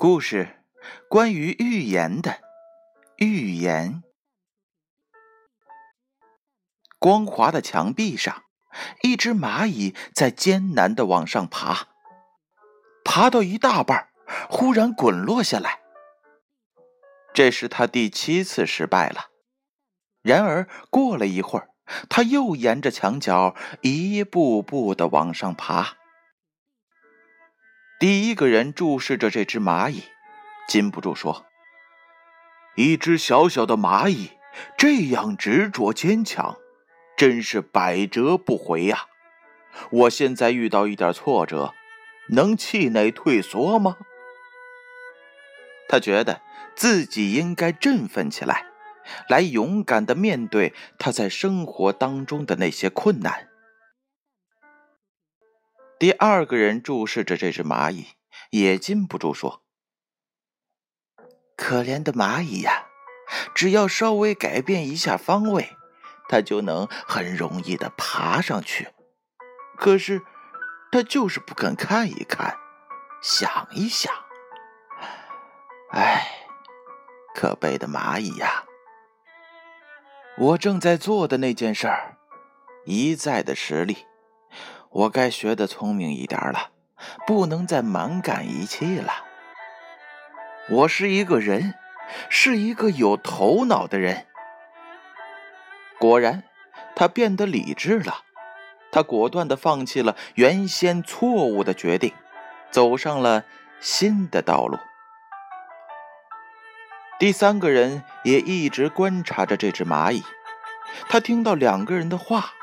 故事关于预言的预言。光滑的墙壁上，一只蚂蚁在艰难的往上爬，爬到一大半，忽然滚落下来。这是他第七次失败了。然而过了一会儿，他又沿着墙角一步步的往上爬。第一个人注视着这只蚂蚁，禁不住说：“一只小小的蚂蚁这样执着坚强，真是百折不回呀！我现在遇到一点挫折，能气馁退缩吗？”他觉得自己应该振奋起来，来勇敢的面对他在生活当中的那些困难。第二个人注视着这只蚂蚁，也禁不住说：“可怜的蚂蚁呀，只要稍微改变一下方位，它就能很容易的爬上去。可是，它就是不肯看一看，想一想。唉，可悲的蚂蚁呀！我正在做的那件事儿，一再的实力。”我该学的聪明一点了，不能再蛮干一气了。我是一个人，是一个有头脑的人。果然，他变得理智了。他果断的放弃了原先错误的决定，走上了新的道路。第三个人也一直观察着这只蚂蚁，他听到两个人的话，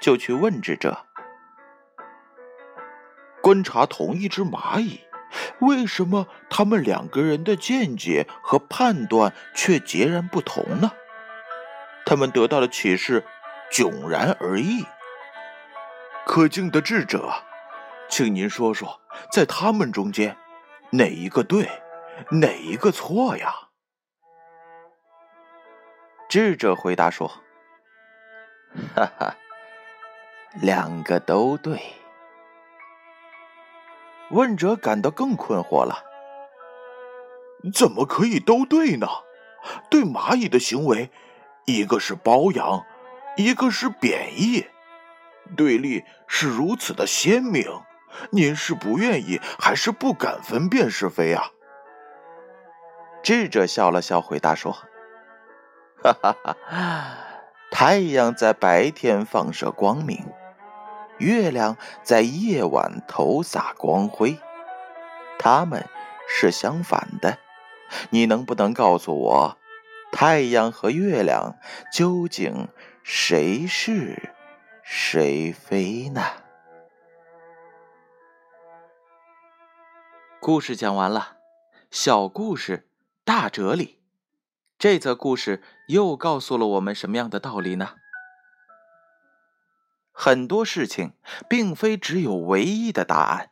就去问智者。观察同一只蚂蚁，为什么他们两个人的见解和判断却截然不同呢？他们得到的启示迥然而异。可敬的智者，请您说说，在他们中间，哪一个对，哪一个错呀？智者回答说：“哈哈，两个都对。”问者感到更困惑了：怎么可以都对呢？对蚂蚁的行为，一个是褒扬，一个是贬义，对立是如此的鲜明。您是不愿意，还是不敢分辨是非啊？智者笑了笑，回答说：“ 哈哈哈，太阳在白天放射光明。”月亮在夜晚投洒光辉，它们是相反的。你能不能告诉我，太阳和月亮究竟谁是谁非呢？故事讲完了，小故事大哲理。这则故事又告诉了我们什么样的道理呢？很多事情并非只有唯一的答案，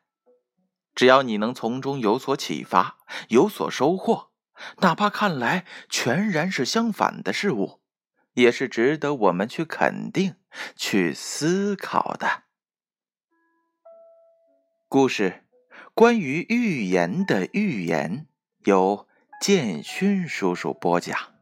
只要你能从中有所启发、有所收获，哪怕看来全然是相反的事物，也是值得我们去肯定、去思考的。故事关于预言的预言，由建勋叔叔播讲。